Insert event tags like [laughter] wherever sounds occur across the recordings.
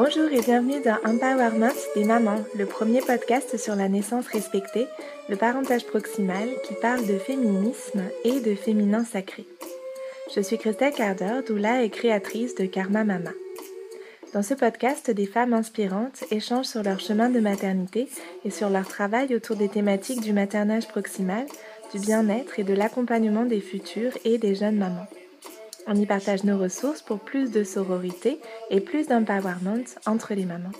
Bonjour et bienvenue dans Empowerment des mamans, le premier podcast sur la naissance respectée, le parentage proximal qui parle de féminisme et de féminin sacré. Je suis Christelle Carder, doula et créatrice de Karma Mama. Dans ce podcast, des femmes inspirantes échangent sur leur chemin de maternité et sur leur travail autour des thématiques du maternage proximal, du bien-être et de l'accompagnement des futures et des jeunes mamans. On y partage nos ressources pour plus de sororité et plus d'empowerment entre les mamans.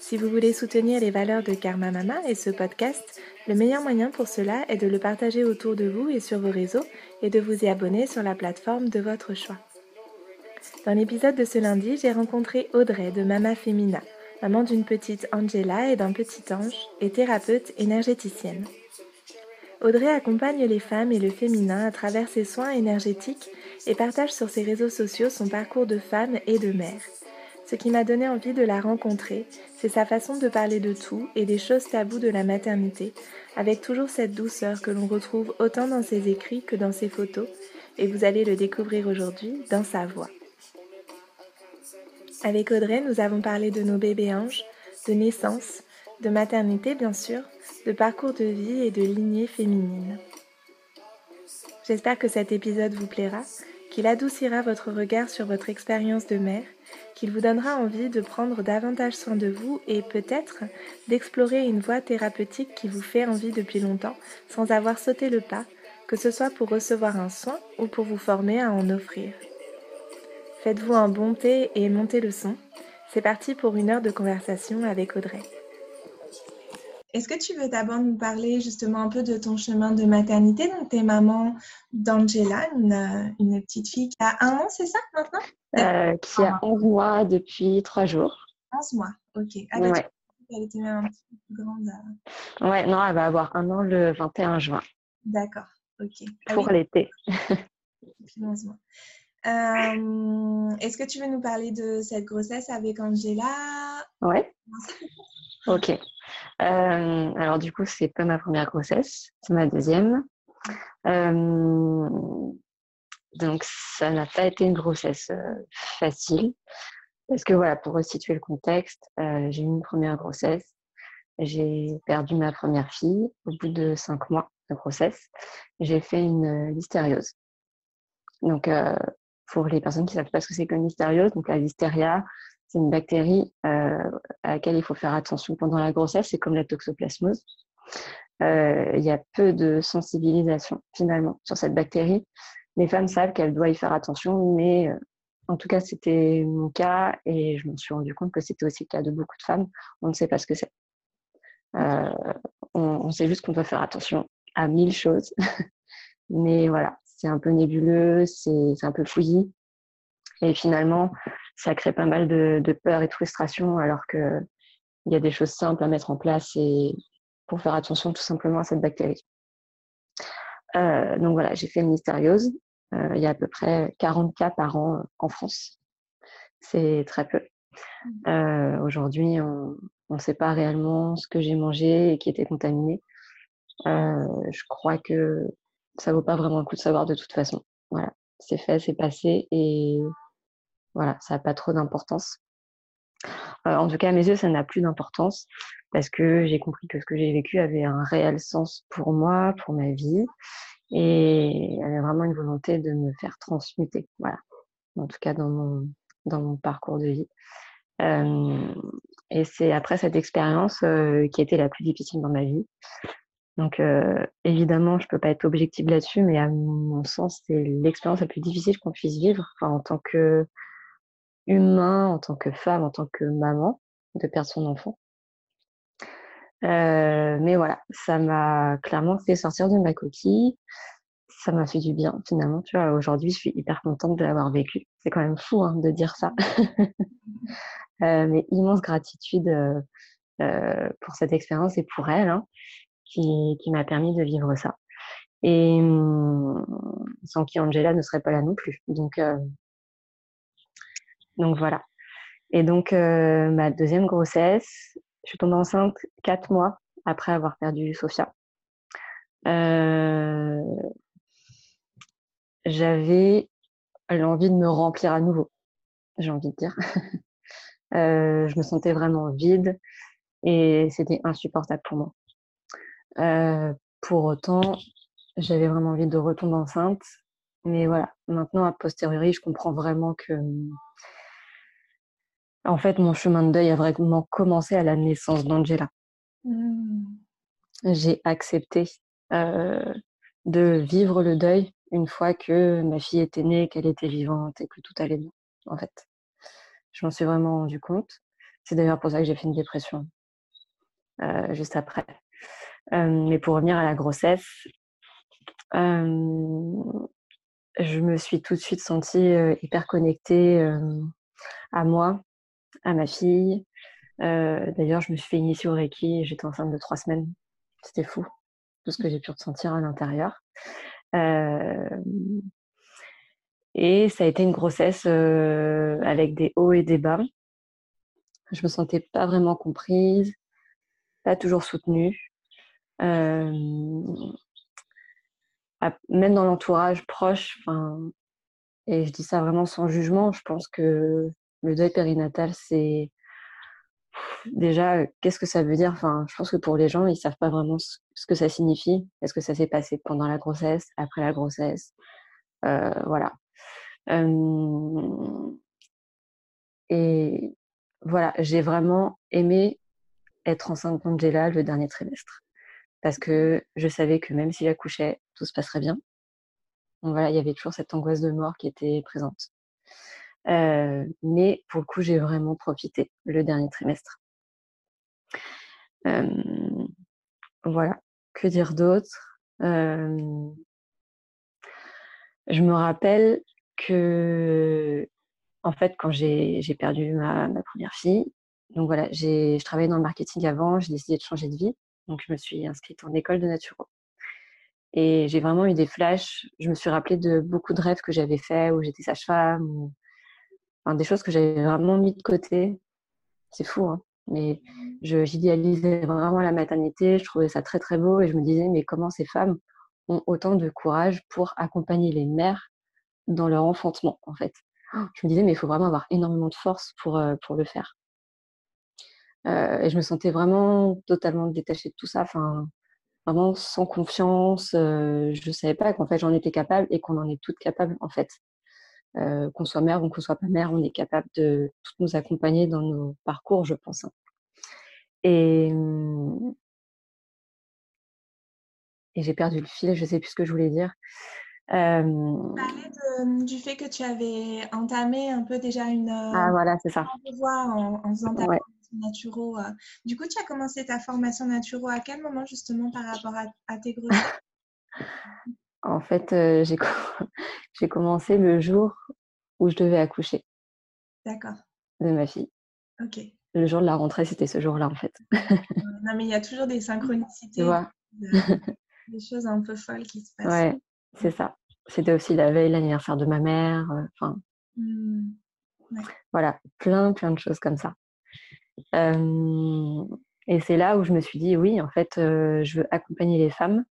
Si vous voulez soutenir les valeurs de Karma Mama et ce podcast, le meilleur moyen pour cela est de le partager autour de vous et sur vos réseaux et de vous y abonner sur la plateforme de votre choix. Dans l'épisode de ce lundi, j'ai rencontré Audrey de Mama Femina, maman d'une petite Angela et d'un petit ange et thérapeute énergéticienne. Audrey accompagne les femmes et le féminin à travers ses soins énergétiques et partage sur ses réseaux sociaux son parcours de femme et de mère. Ce qui m'a donné envie de la rencontrer, c'est sa façon de parler de tout et des choses taboues de la maternité, avec toujours cette douceur que l'on retrouve autant dans ses écrits que dans ses photos, et vous allez le découvrir aujourd'hui dans sa voix. Avec Audrey, nous avons parlé de nos bébés anges, de naissance, de maternité bien sûr, de parcours de vie et de lignée féminine. J'espère que cet épisode vous plaira, qu'il adoucira votre regard sur votre expérience de mère, qu'il vous donnera envie de prendre davantage soin de vous et peut-être d'explorer une voie thérapeutique qui vous fait envie depuis longtemps sans avoir sauté le pas, que ce soit pour recevoir un soin ou pour vous former à en offrir. Faites-vous un bon thé et montez le son. C'est parti pour une heure de conversation avec Audrey. Est-ce que tu veux d'abord nous parler justement un peu de ton chemin de maternité Donc, tu es maman d'Angela, une, petite fille qui a un an, c'est ça maintenant? Euh, Qui a 11 mois depuis 3 jours. 11 mois, ok. Ah, ouais. Elle était même un petit peu plus grande. Euh. Ouais, non, elle va avoir un an le 21 juin. D'accord, ok. Ah Pour l'été. [laughs] 11 mois. Euh, est-ce que tu veux nous parler de cette grossesse avec Angela? Ouais. Ok. Euh, alors du coup, c'est pas ma première grossesse, c'est ma deuxième. Euh, donc ça n'a pas été une grossesse euh, facile. Parce que voilà, pour resituer le contexte, j'ai eu une première grossesse. J'ai perdu ma première fille au bout de cinq mois de grossesse. J'ai fait une listériose. Donc, pour les personnes qui ne savent pas ce que c'est qu'une listériose, donc la listeria, c'est une bactérie euh, à laquelle il faut faire attention pendant la grossesse. C'est comme la toxoplasmose. Euh, il y a peu de sensibilisation finalement sur cette bactérie. Les femmes savent qu'elles doivent y faire attention, mais euh, en tout cas, c'était mon cas et je me suis rendu compte que c'était aussi le cas de beaucoup de femmes. On ne sait pas ce que c'est. on, on, sait juste qu'on doit faire attention à mille choses. [laughs] mais voilà, c'est un peu nébuleux, c'est un peu fouillis. Et finalement, ça crée pas mal de, peur et de frustration alors qu'il y a des choses simples à mettre en place et pour faire attention tout simplement à cette bactérie. Euh, donc voilà, j'ai fait une mystériose. Euh, il y a à peu près 40 cas par an en France. C'est très peu. Euh, aujourd'hui, on ne sait pas réellement ce que j'ai mangé et qui était contaminé. je crois que ça vaut pas vraiment le coup de savoir de toute façon. Voilà, c'est fait, c'est passé et voilà, ça n'a pas trop d'importance. Euh, en tout cas, à mes yeux, ça n'a plus d'importance parce que j'ai compris que ce que j'ai vécu avait un réel sens pour moi, pour ma vie, et avait vraiment une volonté de me faire transmuter. Voilà, en tout cas dans mon, dans mon parcours de vie. Euh, et c'est après cette expérience euh, qui été la plus difficile dans ma vie. Donc évidemment, je ne peux pas être objective là-dessus, mais à mon sens, c'est l'expérience la plus difficile qu'on puisse vivre en tant que humain en tant que femme, en tant que maman, de perdre son enfant. Euh, mais voilà, ça m'a clairement fait sortir de ma coquille. Ça m'a fait du bien finalement. Tu vois, aujourd'hui, je suis hyper contente de l'avoir vécu. C'est quand même fou hein, de dire ça. [laughs] euh, mais immense gratitude euh, pour cette expérience et pour elle, hein, qui, qui m'a permis de vivre ça. Et hum, sans qui Angela ne serait pas là non plus. Donc, euh, donc voilà. Et donc euh, ma deuxième grossesse, je suis tombée enceinte quatre mois après avoir perdu Sophia. Euh, j'avais l'envie de me remplir à nouveau, j'ai envie de dire. [laughs] je me sentais vraiment vide et c'était insupportable pour moi. pour autant, j'avais vraiment envie de retomber enceinte. Mais voilà, maintenant, a posteriori, je comprends vraiment que en fait, mon chemin de deuil a vraiment commencé à la naissance d'Angela. Mmh. J'ai accepté euh, de vivre le deuil une fois que ma fille était née, qu'elle était vivante et que tout allait bien, en fait. Je m'en suis vraiment rendu compte. C'est d'ailleurs pour ça que j'ai fait une dépression euh, juste après. Euh, mais pour revenir à la grossesse, je me suis tout de suite sentie hyper connectée à moi, à ma fille. Euh, d'ailleurs, je me suis fait initier au Reiki j'étais enceinte de trois semaines. C'était fou, tout ce que j'ai pu ressentir à l'intérieur. Euh, et ça a été une grossesse euh, avec des hauts et des bas. Je me sentais pas vraiment comprise, pas toujours soutenue. même dans l'entourage proche, et je dis ça vraiment sans jugement, je pense que le deuil périnatal, c'est déjà qu'est-ce que ça veut dire? Enfin, je pense que pour les gens, ils savent pas vraiment ce que ça signifie. Est-ce que ça s'est passé pendant la grossesse, après la grossesse? Euh, Voilà. et voilà, j'ai vraiment aimé être enceinte d'Angela le dernier trimestre parce que je savais que même si j'accouchais, tout se passerait bien. Donc voilà, il y avait toujours cette angoisse de mort qui était présente. Euh, mais pour le coup, j'ai vraiment profité le dernier trimestre. voilà, que dire d'autre? Je me rappelle que, en fait, quand j'ai perdu ma, première fille, donc voilà, je travaillais dans le marketing avant, j'ai décidé de changer de vie, donc je me suis inscrite en école de naturo. Et j'ai vraiment eu des flashs. Je me suis rappelé de beaucoup de rêves que j'avais faits où j'étais sage-femme, des choses que j'avais vraiment mis de côté. C'est fou, hein mais j'idéalisais vraiment la maternité, je trouvais ça très très beau et je me disais mais comment ces femmes ont autant de courage pour accompagner les mères dans leur enfantement en fait? Je me disais mais il faut vraiment avoir énormément de force pour, euh, pour le faire. Euh, et je me sentais vraiment totalement détachée de tout ça, enfin vraiment sans confiance. Euh, je ne savais pas qu'en fait j'en étais capable et qu'on en est toutes capables en fait. Euh, qu'on soit mère ou qu'on soit pas mère, on est capable de toutes nous accompagner dans nos parcours, je pense. Hein. Et, mmh et j'ai perdu le fil, je sais plus ce que je voulais dire. Euh... Tu parlais mmh, du fait que tu avais entamé un peu déjà une. Ah voilà, c'est ça. En, en faisant ta formation naturo. Euh. Du coup, tu as commencé ta formation naturo à quel moment justement par rapport à, à tes grossesses? [laughs] En fait, euh, [laughs] j'ai commencé le jour où je devais accoucher. D'accord. De ma fille. Ok. Le jour de la rentrée, c'était ce jour-là, en fait. non, mais il y a toujours des [laughs] synchronicités. Tu vois. [laughs] des choses un peu folles qui se passent. Ouais, c'est ça. C'était aussi la veille, l'anniversaire de ma mère. Euh, enfin. Mmh. Voilà, plein, plein de choses comme ça. et c'est là où je me suis dit, oui, en fait, euh, je veux accompagner les femmes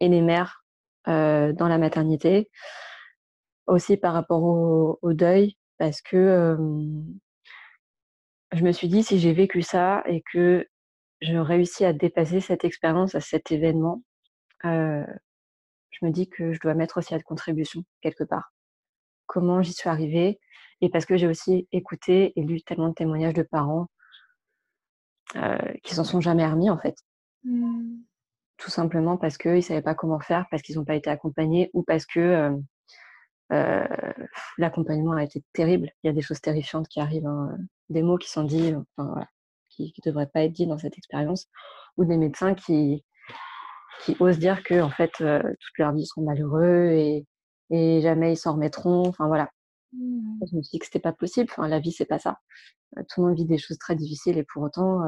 et les mères euh, dans la maternité, aussi par rapport au, deuil, parce que je me suis dit, si j'ai vécu ça et que je réussis à dépasser cette expérience, à cet événement, euh, je me dis que je dois mettre aussi à contribution quelque part. Comment j'y suis arrivée et parce que j'ai aussi écouté et lu tellement de témoignages de parents euh, qui s'en sont jamais remis en fait. Mmh tout simplement parce qu'ils ne savaient pas comment faire, parce qu'ils n'ont pas été accompagnés ou parce que euh, euh, l'accompagnement a été terrible. Il y a des choses terrifiantes qui arrivent, hein, des mots qui sont dits, qui ne devraient pas être dits dans cette expérience, ou des médecins qui, qui osent dire que en fait euh, toute leur vie ils seront malheureux et, et jamais ils s'en remettront. Enfin voilà. Mmh. Je me suis dit que c'était pas possible. Enfin, la vie c'est pas ça. tout le monde vit des choses très difficiles et pour autant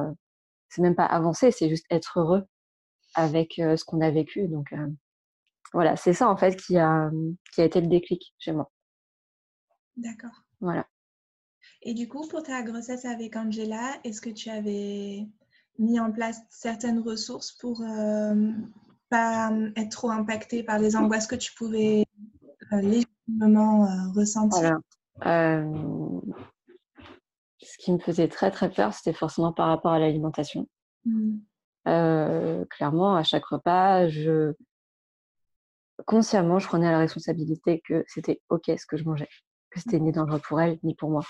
c'est même pas avancer, c'est juste être heureux avec ce qu'on a vécu. Donc voilà, c'est ça en fait qui a, qui a été le déclic chez moi. D'accord. Voilà. Et du coup, pour ta grossesse avec Angela, est-ce que tu avais mis en place certaines ressources pour ne pas être trop impactée par les angoisses que tu pouvais légitimement ressentir? Voilà. ce qui me faisait très très peur, c'était forcément par rapport à l'alimentation. Clairement, à chaque repas, je consciemment, je prenais la responsabilité que c'était ok ce que je mangeais, que c'était ni dangereux pour elle ni pour moi.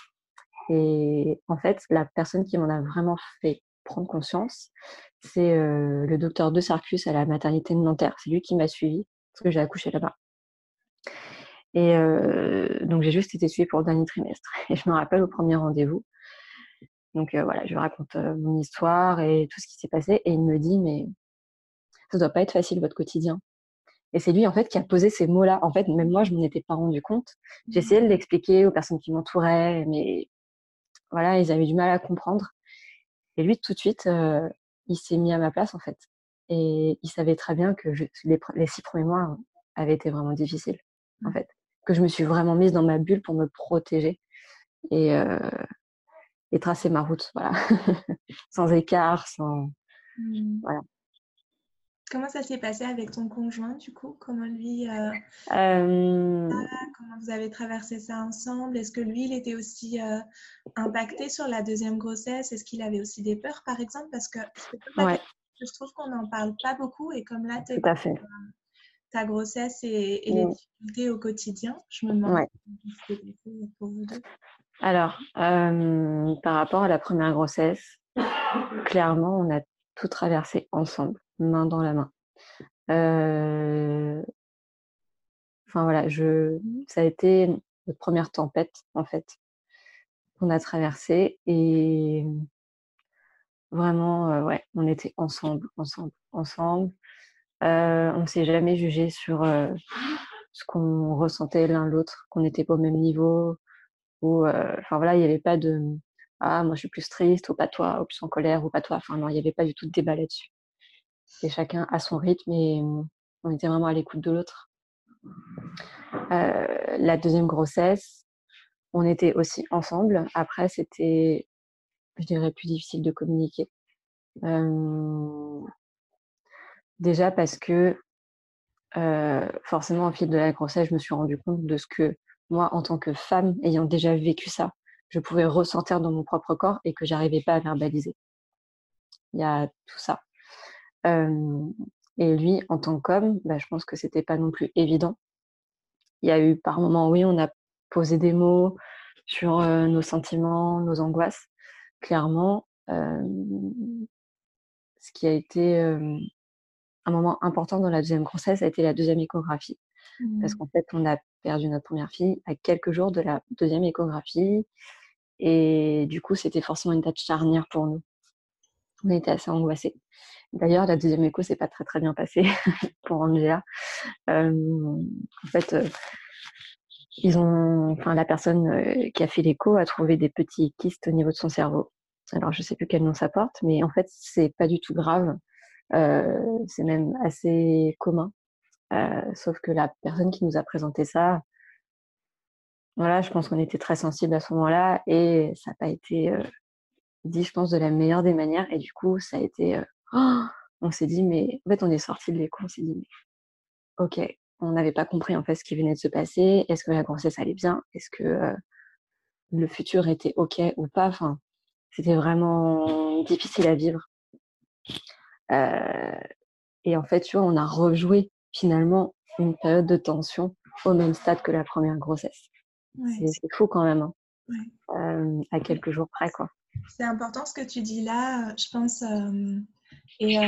Et en fait, la personne qui m'en a vraiment fait prendre conscience, c'est le docteur De Sarcus à la maternité de Nanterre. C'est lui qui m'a suivi parce que j'ai accouché là-bas. Et donc, j'ai juste été suivie pour le dernier trimestre. Et je me rappelle au premier rendez-vous. Donc, voilà, je lui raconte mon histoire et tout ce qui s'est passé. Et il me dit, mais ça doit pas être facile votre quotidien. Et c'est lui, en fait, qui a posé ces mots-là. En fait, même moi, je m'en étais pas rendu compte. J'essayais de l'expliquer aux personnes qui m'entouraient, mais voilà, ils avaient du mal à comprendre. Et lui, tout de suite, il s'est mis à ma place, en fait. Et il savait très bien que les, six premiers mois avaient été vraiment difficiles, en mmh. fait que je me suis vraiment mise dans ma bulle pour me protéger et, et tracer ma route, voilà, [laughs] sans écart, sans mmh. voilà. Comment ça s'est passé avec ton conjoint du coup? Comment lui Comment vous avez traversé ça ensemble? Est-ce que lui, il était aussi impacté sur la deuxième grossesse? Est-ce qu'il avait aussi des peurs, par exemple? Parce que je trouve qu'on n'en parle pas beaucoup et comme là, tu ta grossesse et, les difficultés au quotidien. Je me demande pour vous deux. Alors, euh, par rapport à la première grossesse, clairement, on a tout traversé ensemble, main dans la main. Euh, enfin voilà, je, ça a été notre première tempête en fait qu'on a traversée et vraiment, euh, ouais, on était ensemble, ensemble, ensemble. On ne s'est jamais jugé sur ce qu'on ressentait l'un l'autre, qu'on n'était pas au même niveau. Ou, euh, enfin voilà, il n'y avait pas de ah moi je suis plus triste ou pas toi, ou plus en colère ou pas toi. Enfin non, il n'y avait pas du tout de débat là-dessus. Et chacun à son rythme et on était vraiment à l'écoute de l'autre. la deuxième grossesse, on était aussi ensemble. Après, c'était, je dirais, plus difficile de communiquer. Déjà parce que forcément, au fil de la grossesse, je me suis rendu compte de ce que moi, en tant que femme, ayant déjà vécu ça, je pouvais ressentir dans mon propre corps et que j'arrivais pas à verbaliser. Il y a tout ça. et lui, en tant qu'homme, bah, je pense que c'était pas non plus évident. Il y a eu par moments, oui, on a posé des mots sur nos sentiments, nos angoisses. Clairement, ce qui a été un moment important dans la deuxième grossesse ça a été la deuxième échographie. Parce mmh. qu'en fait, on a perdu notre première fille à quelques jours de la deuxième échographie. Et du coup, c'était forcément une date charnière pour nous. On était assez angoissés. D'ailleurs, la deuxième écho s'est pas très très bien passée [laughs] pour Angela. en fait, ils ont, enfin, la personne qui a fait l'écho a trouvé des petits kystes au niveau de son cerveau. Alors, je sais plus quel nom ça porte, mais en fait, c'est pas du tout grave. Euh, c'est même assez commun. Euh, sauf que la personne qui nous a présenté ça, voilà, je pense qu'on était très sensible à ce moment-là et ça n'a pas été euh, dit, je pense, de la meilleure des manières. Et du coup, ça a été. Oh, on s'est dit, mais en fait, on est sorti de l'école, on s'est dit, mais ok, on n'avait pas compris en fait ce qui venait de se passer. Est-ce que la grossesse allait bien? Est-ce que le futur était ok ou pas? Enfin, c'était vraiment difficile à vivre. Euh, et en fait, tu vois, on a rejoué finalement une période de tension au même stade que la première grossesse. c'est fou quand même, hein. euh, à quelques jours près, quoi. C'est important ce que tu dis là, je pense. Euh, et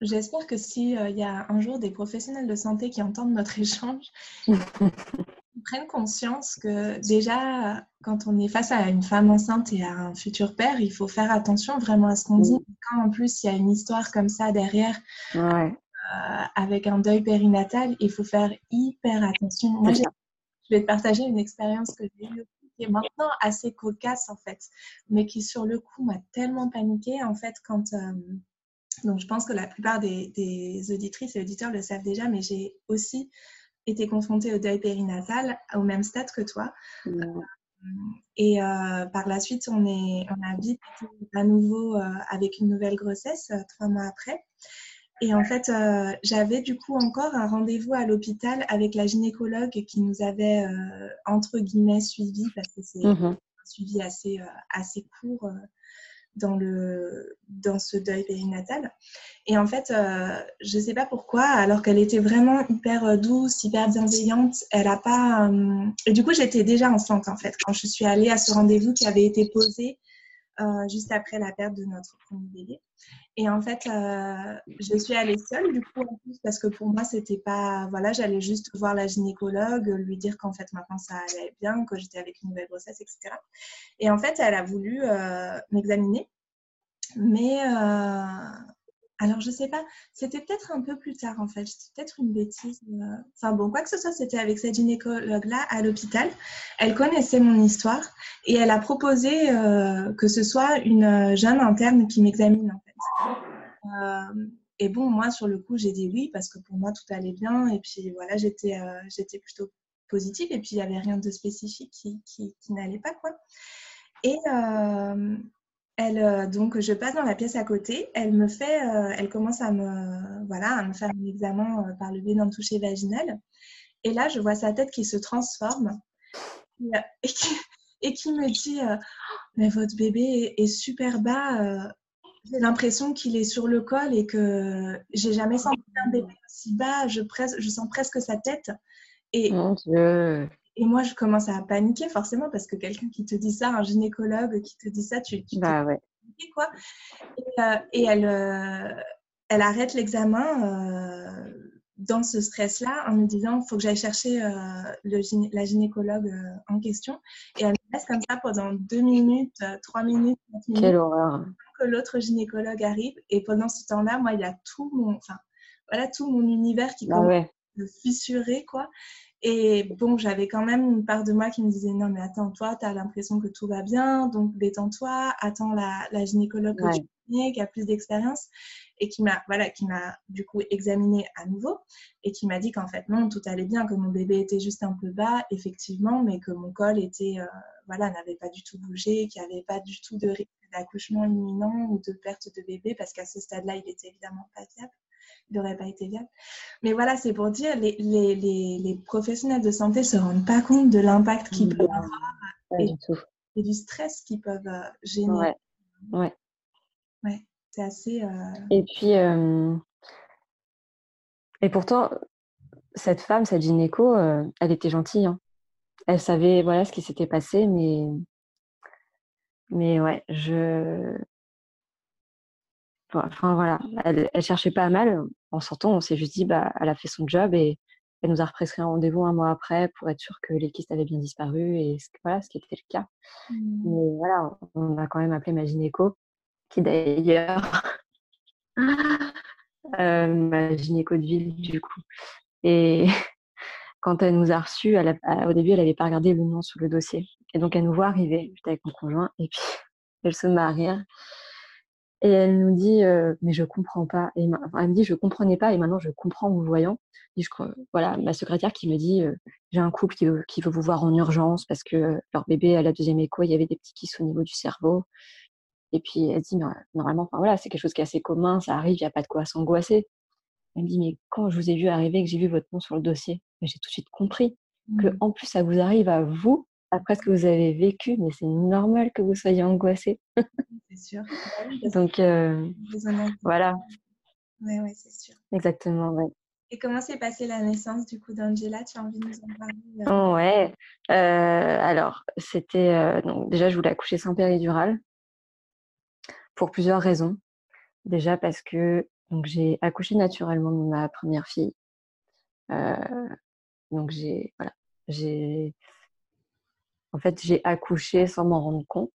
j'espère que s'il il y a un jour des professionnels de santé qui entendent notre échange, [laughs] prennent conscience que déjà, quand on est face à une femme enceinte et à un futur père, il faut faire attention vraiment à ce qu'on dit. Quand en plus il y a une histoire comme ça derrière, euh, avec un deuil périnatal, il faut faire hyper attention. Moi, je vais te partager une expérience que j'ai eue qui est maintenant assez cocasse en fait, mais qui sur le coup m'a tellement paniquée en fait quand... Euh, donc je pense que la plupart des, des auditrices et auditeurs le savent déjà, mais j'ai aussi été confrontée au deuil périnatal au même stade que toi. Et euh, par la suite, on, est, on a vite à nouveau euh, avec une nouvelle grossesse, euh, trois mois après. Et en fait, j'avais du coup encore un rendez-vous à l'hôpital avec la gynécologue qui nous avait, entre guillemets, suivi parce que c'est mmh un suivi assez, assez court dans, le, dans ce deuil périnatal. Et en fait, je ne sais pas pourquoi, alors qu'elle était vraiment hyper douce, hyper bienveillante, elle a pas... Et du coup, j'étais déjà enceinte, en fait, quand je suis allée à ce rendez-vous qui avait été posé euh, juste après la perte de notre premier bébé. Et en fait, euh, je suis allée seule, du coup, en plus, parce que pour moi, c'était pas. Voilà, j'allais juste voir la gynécologue, lui dire qu'en fait, maintenant, ça allait bien, que j'étais avec une nouvelle grossesse, etc. Et en fait, elle a voulu euh, m'examiner. Mais alors, je sais pas, c'était peut-être un peu plus tard en fait, c'était peut-être une bêtise. Euh. Enfin bon, quoi que ce soit, c'était avec cette gynécologue-là à l'hôpital. Elle connaissait mon histoire et elle a proposé euh, que ce soit une euh, jeune interne qui m'examine en fait. Et bon, moi sur le coup, j'ai dit oui parce que pour moi tout allait bien et puis voilà, j'étais j'étais plutôt positive et puis il n'y avait rien de spécifique qui, qui, n'allait pas quoi. Et, elle, euh, donc, je passe dans la pièce à côté. Elle me fait, euh, elle commence à me, voilà, à me faire un examen euh, par le biais d'un toucher vaginal. Et là, je vois sa tête qui se transforme et, [laughs] qui, me dit Mais votre bébé est, super bas. J'ai l'impression qu'il est sur le col et que j'ai jamais senti un bébé aussi bas. Je, je sens presque sa tête. Et, Mon Dieu. Et moi, je commence à paniquer forcément parce que quelqu'un qui te dit ça, un gynécologue qui te dit ça, tu, tu bah, ouais. quoi. Et, euh, et elle, euh, elle arrête l'examen euh, dans ce stress-là en me disant il faut que j'aille chercher le, la gynécologue en question. Et elle me laisse comme ça pendant deux minutes, trois minutes, minutes. Quelle horreur. Que l'autre gynécologue arrive. Et pendant ce temps-là, moi, il y a tout mon, enfin, voilà, tout mon univers qui bah commence à fissurer, quoi. Et bon, j'avais quand même une part de moi qui me disait non, mais attends, toi, tu as l'impression que tout va bien, donc détends-toi, attends la, la gynécologue que tu connais, qui a plus d'expérience et qui m'a voilà, qui m'a du coup examiné à nouveau et qui m'a dit qu'en fait non, tout allait bien, que mon bébé était juste un peu bas, effectivement, mais que mon col était euh, voilà, n'avait pas du tout bougé, qu'il n'y avait pas du tout de risque d'accouchement imminent ou de perte de bébé parce qu'à ce stade-là, il était évidemment pas viable n'aurait pas été viable. Mais voilà, c'est pour dire, les, les, les, professionnels de santé ne se rendent pas compte de l'impact qu'ils peuvent avoir et, et, du stress qu'ils peuvent euh, générer. Ouais. ouais. c'est assez. Euh, et puis, euh, et pourtant, cette femme, cette gynéco, elle était gentille. Hein. Elle savait voilà ce qui s'était passé, mais mais ouais, je Enfin voilà, elle, elle cherchait pas à mal. En sortant, on s'est juste dit, bah, elle a fait son job et elle nous a represcrit un rendez-vous un mois après pour être sûr que les kystes avaient bien disparu et voilà, ce qui était le cas. Mmh. Mais voilà, on a quand même appelé ma gynéco, qui d'ailleurs [laughs] euh, ma gynéco de ville du coup. Et [laughs] quand elle nous a reçus, au début, elle n'avait pas regardé le nom sur le dossier. Et donc, elle nous voit arriver, j'étais avec mon conjoint, et puis elle se met à rire. Et elle nous dit, euh, mais je comprends pas. Et elle me dit, je comprenais pas, et maintenant je comprends en vous voyant. Et je crois, voilà, ma secrétaire qui me dit, euh, j'ai un couple qui veut, qui veut vous voir en urgence parce que leur bébé à la deuxième écho, il y avait des petits kystes au niveau du cerveau. Et puis elle dit, normalement, enfin voilà, c'est quelque chose qui est assez commun, ça arrive, il n'y a pas de quoi s'angoisser. Elle me dit, mais quand je vous ai vu arriver, que j'ai vu votre nom sur le dossier, j'ai tout de suite compris que mmh. en plus ça vous arrive à vous après ce que vous avez vécu, mais c'est normal que vous soyez angoissé. c'est sûr. Donc, euh, voilà. Oui, ouais, c'est sûr. Exactement, ouais. Et comment s'est passée la naissance du coup d'Angela? Tu as envie de nous en parler euh? oh, Ouais. Euh, alors, c'était. donc, déjà, je voulais accoucher sans péridurale pour plusieurs raisons. Déjà parce que donc, j'ai accouché naturellement de ma première fille. donc, j'ai. Voilà. J'ai en fait, j'ai accouché sans m'en rendre compte.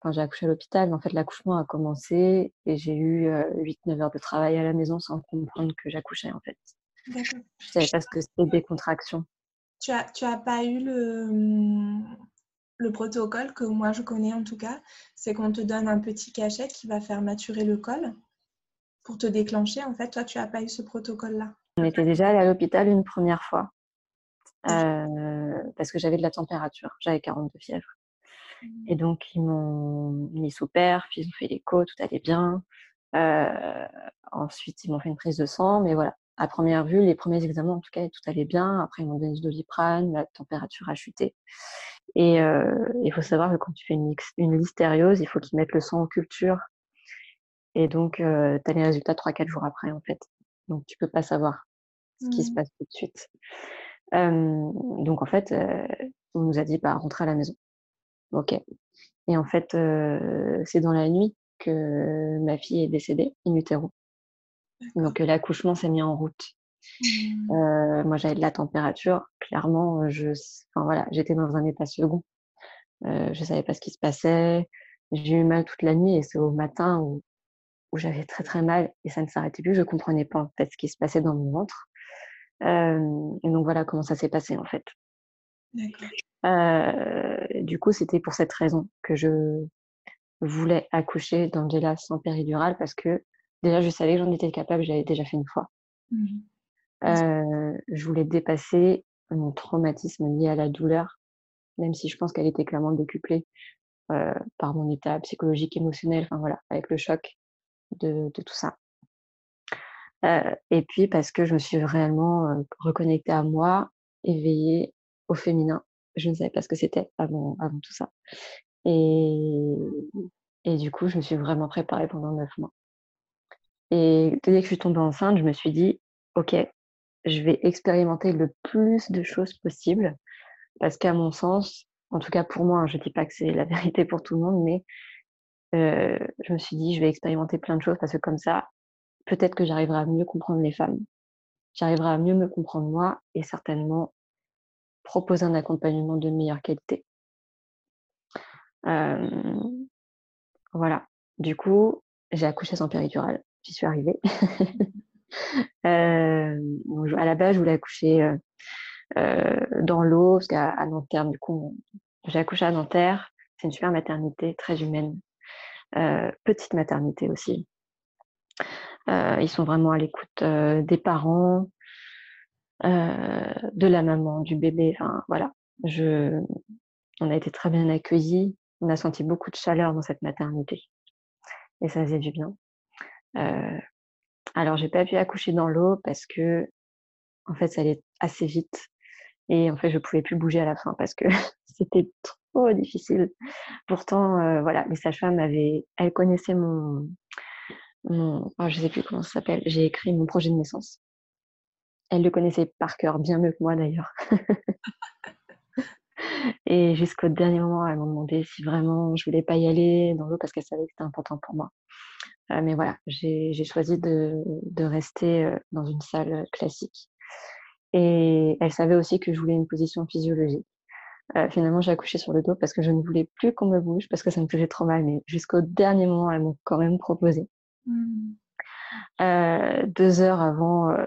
Enfin, j'ai accouché à l'hôpital, mais en fait, l'accouchement a commencé et j'ai eu 8-9 heures de travail à la maison sans comprendre que j'accouchais, en fait. D'accord. Je savais pas ce que c'était des contractions. Tu as, tu as pas eu le, le protocole que moi je connais en tout cas, c'est qu'on te donne un petit cachet qui va faire maturer le col pour te déclencher. En fait, toi, tu as pas eu ce protocole-là? On était déjà allé à l'hôpital une première fois. Euh, parce que j'avais de la température, j'avais 42 fièvres. Mmh. Et donc, ils m'ont mis sous perf, ils ont fait l'écho, tout allait bien. Euh, ensuite, ils m'ont fait une prise de sang, mais voilà. À première vue, les premiers examens, en tout cas, tout allait bien. Après, ils m'ont donné du doliprane, la température a chuté. Et il faut savoir que quand tu fais une, une listériose, il faut qu'ils mettent le sang en culture. Et donc, tu as les résultats 3-4 jours après, en fait. Donc, tu peux pas savoir ce qui se mmh. passe tout de suite. Donc, en fait, on nous a dit, bah, rentrer à la maison. OK. Et en fait, c'est dans la nuit que ma fille est décédée, in utero. Donc, l'accouchement s'est mis en route. Mmh. moi, j'avais de la température. Clairement, je, enfin, voilà, j'étais dans un état second. Euh, je savais pas ce qui se passait. J'ai eu mal toute la nuit et c'est au matin où, où j'avais très très mal et ça ne s'arrêtait plus. Je comprenais pas en fait ce qui se passait dans mon ventre. Et donc voilà comment ça s'est passé en fait. Du coup, c'était pour cette raison que je voulais accoucher d'Angela sans péridurale parce que déjà je savais que j'en étais capable, j'avais déjà fait une fois. Mmh euh, je voulais dépasser mon traumatisme lié à la douleur, même si je pense qu'elle était clairement décuplée euh, par mon état psychologique, émotionnel, enfin voilà, avec le choc de, de tout ça. Euh, et puis parce que je me suis réellement euh, reconnectée à moi, éveillée au féminin. Je ne savais pas ce que c'était avant, avant tout ça. Et, et du coup, je me suis vraiment préparée pendant neuf mois. Et dès que je suis tombée enceinte, je me suis dit, OK, je vais expérimenter le plus de choses possible parce qu'à mon sens, en tout cas pour moi, hein, je ne dis pas que c'est la [laughs] vérité pour tout le monde, mais euh, je me suis dit, je vais expérimenter plein de choses parce que comme ça, peut-être que j'arriverai à mieux comprendre les femmes. J'arriverai à mieux me comprendre moi et certainement proposer un accompagnement de meilleure qualité. Euh, voilà. Du coup, j'ai accouché sans péridurale. J'y suis arrivée. [laughs] Euh, à la base, je voulais accoucher euh, euh, dans l'eau, parce qu'à Nanterre, du coup, j'ai accouché à Nanterre. C'est une super maternité, très humaine. petite maternité aussi. Ils sont vraiment à l'écoute des parents, de la maman, du bébé. Enfin, voilà. On a été très bien accueillis. On a senti beaucoup de chaleur dans cette maternité. Et ça faisait du bien. Euh, alors, j'ai pas pu accoucher dans l'eau parce que, en fait, ça allait assez vite. Et en fait, je pouvais plus bouger à la fin parce que [laughs] c'était trop difficile. Pourtant, euh, voilà, les sages-femmes avaient, elles connaissaient mon, mon oh, je sais plus comment ça s'appelle. J'ai écrit mon projet de naissance. Elles le connaissaient par cœur, bien mieux que moi d'ailleurs. [laughs] Et jusqu'au dernier moment, elles m'ont demandé si vraiment je voulais pas y aller dans l'eau parce qu'elles savaient que c'était important pour moi. Euh, mais voilà, j'ai choisi de, de, rester euh, dans une salle classique. Et elle savait aussi que je voulais une position physiologique. Euh, finalement, j'ai accouché sur le dos parce que je ne voulais plus qu'on me bouge, parce que ça me faisait trop mal. Mais jusqu'au dernier moment, elles m'ont quand même proposé. Euh, deux heures avant euh,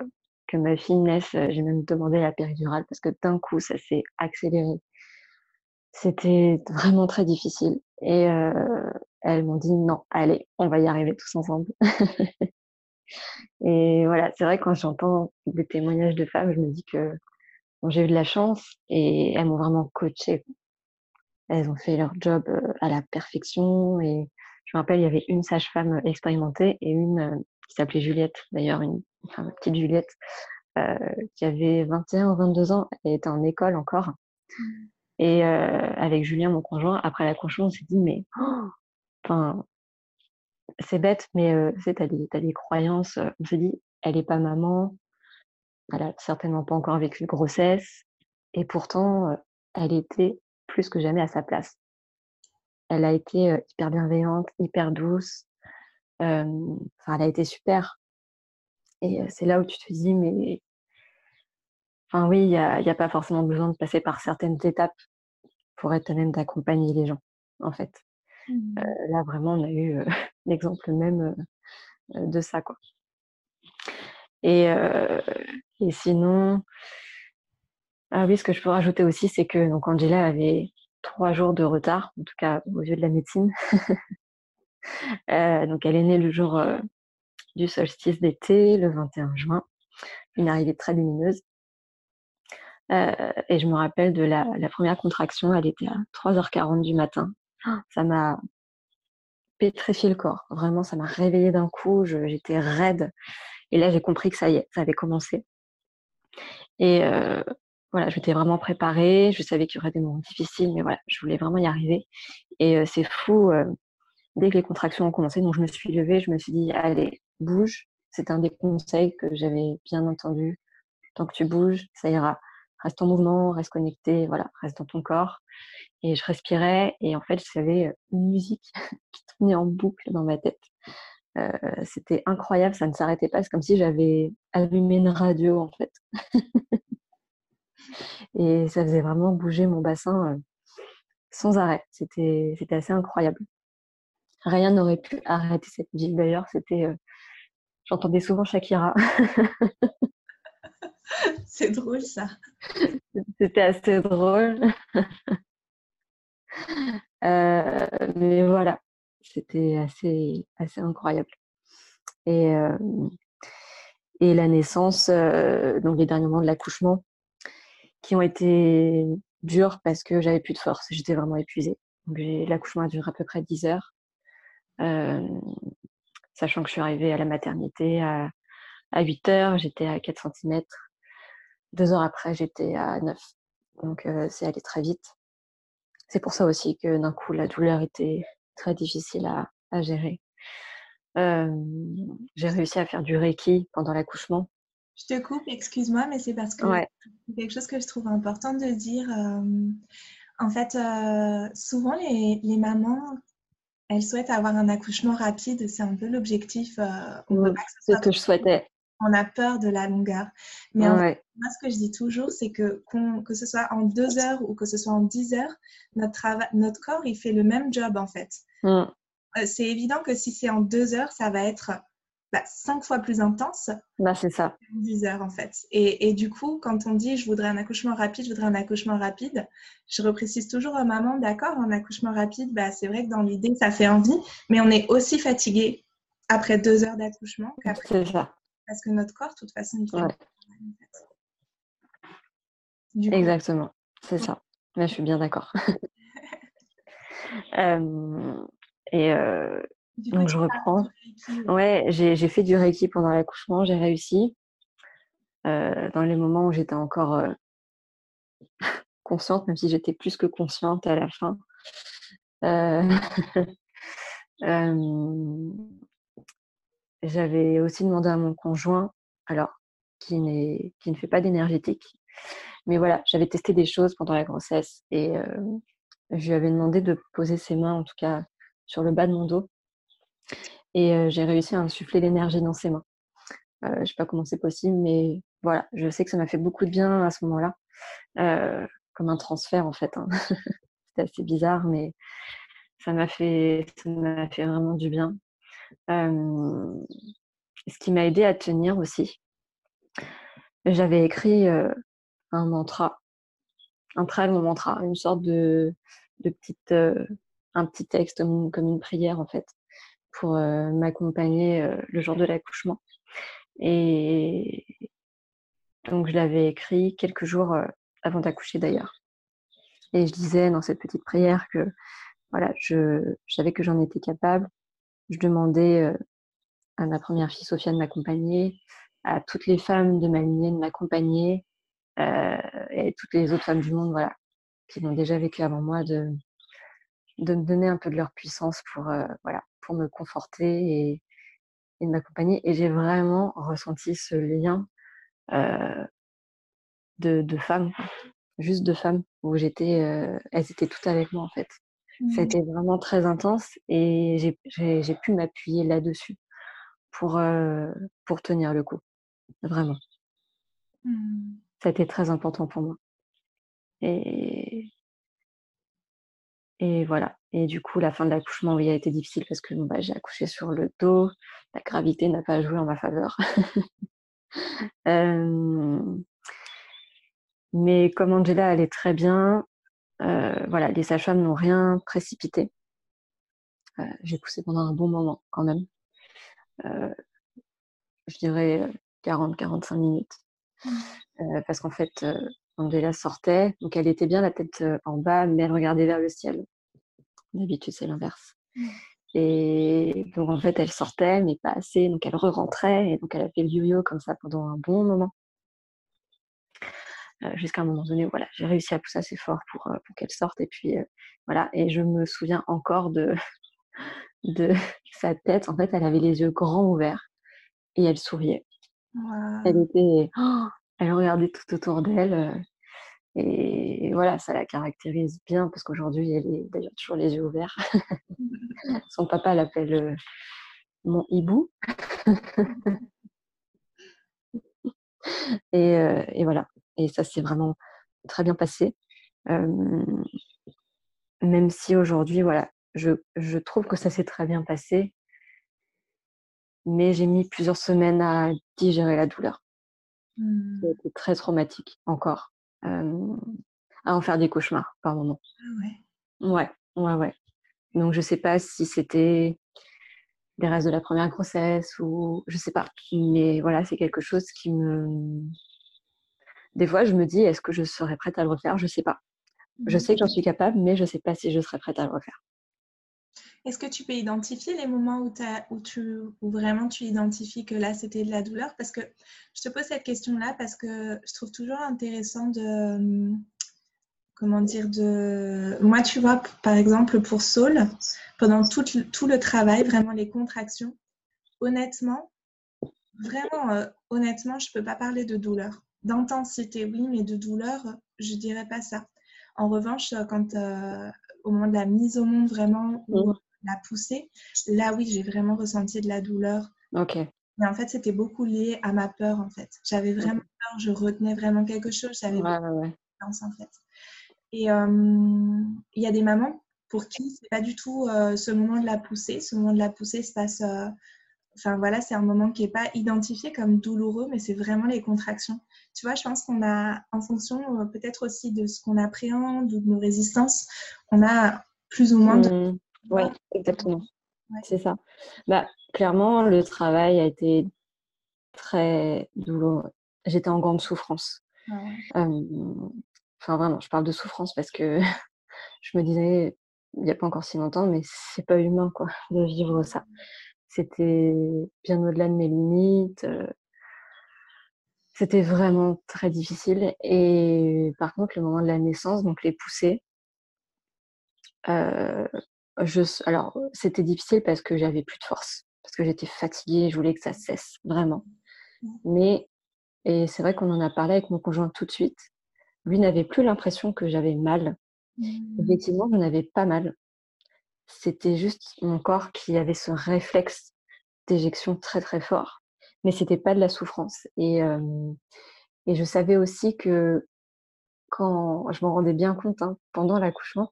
que ma fille naisse, j'ai même demandé la péridurale parce que d'un coup, ça s'est accéléré. C'était vraiment très difficile. Et euh, elles m'ont dit non, allez, on va y arriver tous ensemble. [laughs] et voilà, c'est vrai quand j'entends des témoignages de femmes, je me dis que j'ai eu de la chance et elles m'ont vraiment coachée. Elles ont fait leur job euh, à la perfection et je me rappelle, il y avait une sage-femme expérimentée et une euh, qui s'appelait Juliette, d'ailleurs une enfin, petite Juliette, euh, qui avait 21 ou 22 ans, elle était en école encore. Mmh. Et euh, avec Julien, mon conjoint, après l'accouchement, on s'est dit, mais oh, c'est bête, mais euh, tu sais, t'as des, as des croyances. On s'est dit, elle est pas maman, elle a certainement pas encore vécu de grossesse, et pourtant, elle était plus que jamais à sa place. Elle a été hyper bienveillante, hyper douce. Enfin, elle a été super. Et c'est là où tu te dis, mais Enfin oui, il n'y a, y a, pas forcément besoin de passer par certaines étapes pour être à même d'accompagner les gens, en fait. Mmh. Euh, là, vraiment, on a eu euh, [laughs] l'exemple même de ça, quoi. Et, et sinon, ah oui, ce que je peux rajouter aussi, c'est que donc Angela avait trois jours de retard, en tout cas aux yeux de la médecine. [laughs] donc elle est née le jour du solstice d'été, le 21 juin, une arrivée très lumineuse. Euh, et je me rappelle de la, la, première contraction, elle était à 3h40 du matin. [gasps] Ça m'a pétrifié le corps. Vraiment, ça m'a réveillée d'un coup. J'étais raide. Et là, j'ai compris que ça y est, ça avait commencé. Et, voilà, j'étais vraiment préparée. Je savais qu'il y aurait des moments difficiles, mais voilà, je voulais vraiment y arriver. Et c'est fou, dès que les contractions ont commencé, donc je me suis levée, je me suis dit, allez, bouge. C'est un des conseils que j'avais bien entendu. Tant que tu bouges, ça ira. Reste en mouvement, reste connecté, voilà, reste dans ton corps. Et je respirais et en fait, j'avais une musique [laughs] qui tournait en boucle dans ma tête. C'était incroyable, ça ne s'arrêtait pas. C'est comme si j'avais allumé une radio en fait. [laughs] et ça faisait vraiment bouger mon bassin euh, sans arrêt. C'était, c'était assez incroyable. Rien n'aurait pu arrêter cette musique d'ailleurs. C'était, euh, j'entendais souvent Shakira. [laughs] C'est drôle ça. C'était assez drôle. [laughs] Euh, mais voilà, c'était assez, assez incroyable. Et, euh, et la naissance, euh, donc les derniers moments de l'accouchement, qui ont été durs parce que j'avais plus de force, j'étais vraiment épuisée. L'accouchement a duré à peu près 10 heures, sachant que je suis arrivée à la maternité à, à 8 heures, j'étais à 4 cm. Deux heures après, j'étais à 9. Donc, c'est allé très vite. C'est pour ça aussi que d'un coup, la douleur était très difficile à, à gérer. j'ai réussi à faire du Reiki pendant l'accouchement. Je te coupe, excuse-moi, mais c'est parce que c'est quelque chose que je trouve important de dire. en fait, souvent, les, les, mamans, elles souhaitent avoir un accouchement rapide. C'est un peu l'objectif. Mmh, c'est ce que je souhaitais on a peur de la longueur. Mais moi, ce que je dis toujours, c'est que que ce soit en deux heures ou que ce soit en dix heures, notre, notre corps, il fait le même job en fait. Mm. Euh, c'est évident que si c'est en deux heures, ça va être bah, cinq fois plus intense. Bah, c'est ça. Dix heures en fait. Et, et, du coup, quand on dit je voudrais un accouchement rapide, je voudrais un accouchement rapide, je reprécise toujours à maman, d'accord, un accouchement rapide, bah, c'est vrai que dans l'idée, ça fait envie, mais on est aussi fatigué après deux heures d'accouchement C'est ça parce que notre corps, de toute façon, il fait. Exactement, c'est ça. Là, je suis bien d'accord. [laughs] [laughs] Euh, et euh, donc, je reprends. Ouais, j'ai fait du Reiki pendant l'accouchement, j'ai réussi. Euh, dans les moments où j'étais encore [laughs] consciente, même si j'étais plus que consciente à la fin. [laughs] J'avais aussi demandé à mon conjoint, alors qui, qui ne fait pas d'énergétique, mais voilà, j'avais testé des choses pendant la grossesse et je lui avais demandé de poser ses mains, en tout cas sur le bas de mon dos, et j'ai réussi à insuffler l'énergie dans ses mains. Euh, je ne sais pas comment c'est possible, mais voilà, je sais que ça m'a fait beaucoup de bien à ce moment-là, euh, comme un transfert en fait. Hein. [laughs] C'était assez bizarre, mais ça m'a fait, ça fait vraiment du bien ce qui m'a aidé à tenir aussi. J'avais écrit un mantra, un très long mantra, une sorte de, de petite, un petit texte comme, une prière en fait, pour m'accompagner le jour de l'accouchement. Et donc je l'avais écrit quelques jours avant d'accoucher d'ailleurs. Et je disais dans cette petite prière que voilà, je, je savais que j'en étais capable, je demandais à ma première fille Sophia de m'accompagner, à toutes les femmes de ma lignée de m'accompagner, et toutes les autres femmes du monde, voilà, qui l'ont déjà vécu avant moi, de, de me donner un peu de leur puissance pour, voilà, pour me conforter et, et de m'accompagner. Et j'ai vraiment ressenti ce lien de, de femmes, juste de femmes, où j'étais, elles étaient toutes avec moi en fait. Ça a mmh. été vraiment très intense et j'ai pu m'appuyer là-dessus pour, pour tenir le coup. Vraiment. Mmh. Ça a été très important pour moi. Et, et voilà. Et du coup, la fin de l'accouchement, oui, a été difficile parce que bah, j'ai accouché sur le dos. La gravité n'a pas joué en ma faveur. [laughs] mais comme Angela allait très bien, euh, voilà, les sages-femmes n'ont rien précipité. Euh, j'ai poussé pendant un bon moment quand même. Je dirais 40-45 minutes. Mmh. parce qu'en fait, Angela sortait, donc elle était bien la tête en bas, mais elle regardait vers le ciel. D'habitude, c'est l'inverse. Mmh. Et donc, en fait, elle sortait, mais pas assez. Donc, elle re-rentrait. Et donc, elle a fait le yo-yo comme ça pendant un bon moment. jusqu'à un moment donné, voilà, j'ai réussi à pousser assez fort pour, pour qu'elle sorte. Et puis voilà, et je me souviens encore de, [laughs] de sa tête. En fait, elle avait les yeux grands ouverts et elle souriait. Elle était, oh, elle regardait tout autour d'elle. Et voilà, ça la caractérise bien parce qu'aujourd'hui, elle est d'ailleurs toujours les yeux ouverts. [laughs] Son papa l'appelle mon hibou. [laughs] et, et, voilà. Et ça s'est vraiment très bien passé. même si aujourd'hui, voilà, je, je, trouve que ça s'est très bien passé. Mais j'ai mis plusieurs semaines à digérer la douleur. Mmh. C'était très traumatique encore. à en faire des cauchemars par moment. Ah ouais. Ouais, ouais, ouais. Donc je sais pas si c'était des restes de la première grossesse ou je sais pas. Mais voilà, c'est quelque chose qui me. Des fois, je me dis, est-ce que je serais prête à le refaire? Je sais pas. Je sais que j'en suis capable, mais je sais pas si je serais prête à le refaire. Est-ce que tu peux identifier les moments où, tu, vraiment tu identifies que là c'était de la douleur? Parce que je te pose cette question-là parce que je trouve toujours intéressant de. Comment dire de... Moi, tu vois, par exemple, pour Saul, pendant tout, tout le travail, vraiment les contractions, honnêtement, vraiment, euh, honnêtement, je ne peux pas parler de douleur. D'intensité, oui, mais de douleur, je ne dirais pas ça. En revanche, quand euh, au moment de la mise au monde, vraiment, mmh. La poussée, là, oui, j'ai vraiment ressenti de la douleur. Ok. Mais en fait, c'était beaucoup lié à ma peur, en fait. J'avais vraiment peur, je retenais vraiment quelque chose. J'avais ouais, ouais, en fait. Et euh, il y a des mamans pour qui c'est pas du tout euh, ce moment de la poussée. Ce moment de la poussée se passe. Euh, enfin voilà, c'est un moment qui n'est pas identifié comme douloureux, mais c'est vraiment les contractions. Tu vois, je pense qu'on a, en fonction peut-être aussi de ce qu'on appréhende ou de nos résistances, on a plus ou moins de. Mmh. Oui, exactement. C'est ça. Bah, clairement, le travail a été très douloureux. J'étais en grande souffrance. Enfin, vraiment, je parle de souffrance parce que [laughs] je me disais, il n'y a pas encore si longtemps, mais c'est pas humain, quoi, de vivre ça. C'était bien au-delà de mes limites. C'était vraiment très difficile. Et par contre, le moment de la naissance, donc les poussées, je, alors c'était difficile parce que j'avais plus de force, parce que j'étais fatiguée, je voulais que ça cesse, vraiment. Mmh. Mais, et c'est vrai qu'on en a parlé avec mon conjoint tout de suite, lui n'avait plus l'impression que j'avais mal. Mmh. Effectivement, je n'avais pas mal. C'était juste mon corps qui avait ce réflexe d'éjection très très fort, mais c'était pas de la souffrance. Et, et je savais aussi que quand je m'en rendais bien compte hein, pendant l'accouchement,